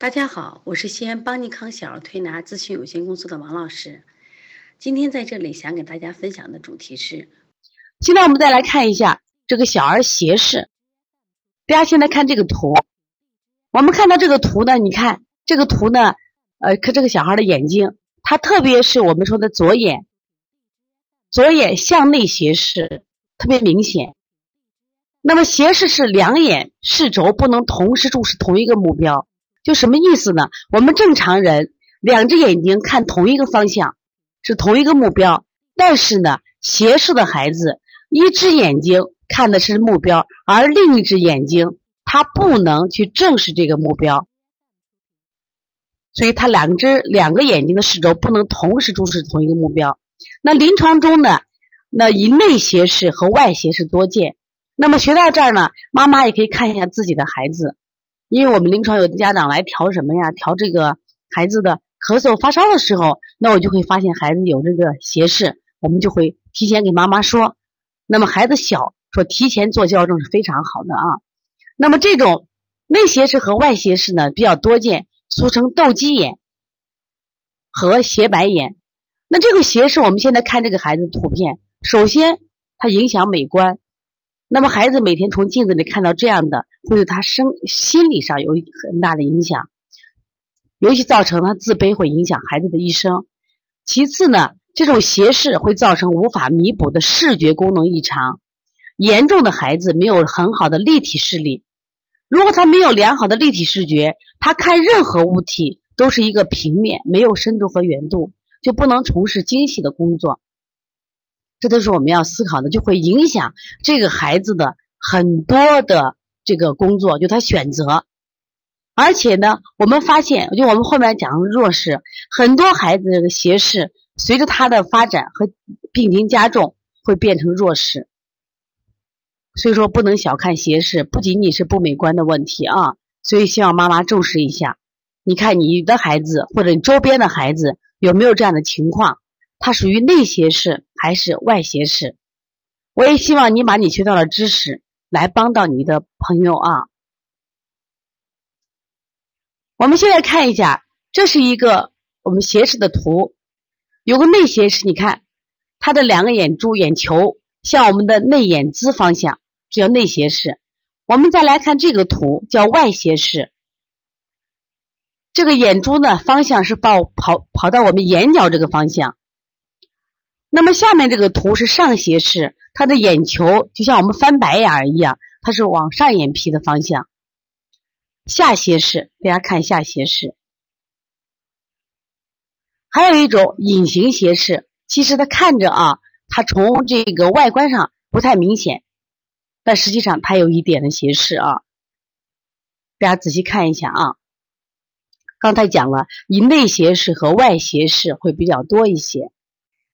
大家好，我是西安邦尼康小儿推拿咨询有限公司的王老师。今天在这里想给大家分享的主题是，现在我们再来看一下这个小儿斜视。大家现在看这个图，我们看到这个图呢，你看这个图呢，呃，看这个小孩的眼睛，他特别是我们说的左眼，左眼向内斜视特别明显。那么斜视是两眼视轴不能同时注视同一个目标。就什么意思呢？我们正常人两只眼睛看同一个方向，是同一个目标，但是呢，斜视的孩子一只眼睛看的是目标，而另一只眼睛他不能去正视这个目标，所以他两只两个眼睛的视轴不能同时注视同一个目标。那临床中呢，那以内斜视和外斜视多见。那么学到这儿呢，妈妈也可以看一下自己的孩子。因为我们临床有的家长来调什么呀？调这个孩子的咳嗽发烧的时候，那我就会发现孩子有这个斜视，我们就会提前给妈妈说。那么孩子小，说提前做校正是非常好的啊。那么这种内斜视和外斜视呢比较多见，俗称斗鸡眼和斜白眼。那这个斜视，我们现在看这个孩子图片，首先它影响美观。那么孩子每天从镜子里看到这样的，会对他生心理上有很大的影响，尤其造成他自卑，会影响孩子的一生。其次呢，这种斜视会造成无法弥补的视觉功能异常，严重的孩子没有很好的立体视力。如果他没有良好的立体视觉，他看任何物体都是一个平面，没有深度和圆度，就不能从事精细的工作。这都是我们要思考的，就会影响这个孩子的很多的这个工作，就他选择。而且呢，我们发现，就我们后面讲弱视，很多孩子这个斜视，随着他的发展和病情加重，会变成弱视。所以说，不能小看斜视，不仅仅是不美观的问题啊。所以希望妈妈重视一下。你看你的孩子或者你周边的孩子有没有这样的情况？它属于内斜视还是外斜视？我也希望你把你学到的知识来帮到你的朋友啊。我们现在看一下，这是一个我们斜视的图，有个内斜视，你看它的两个眼珠眼球向我们的内眼眦方向，这叫内斜视。我们再来看这个图，叫外斜视。这个眼珠呢方向是跑跑跑到我们眼角这个方向。那么下面这个图是上斜视，他的眼球就像我们翻白眼儿一样，它是往上眼皮的方向。下斜视，大家看下斜视。还有一种隐形斜视，其实它看着啊，它从这个外观上不太明显，但实际上它有一点的斜视啊。大家仔细看一下啊，刚才讲了，以内斜视和外斜视会比较多一些。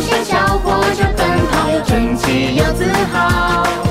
小小火车奔跑又整齐又自豪。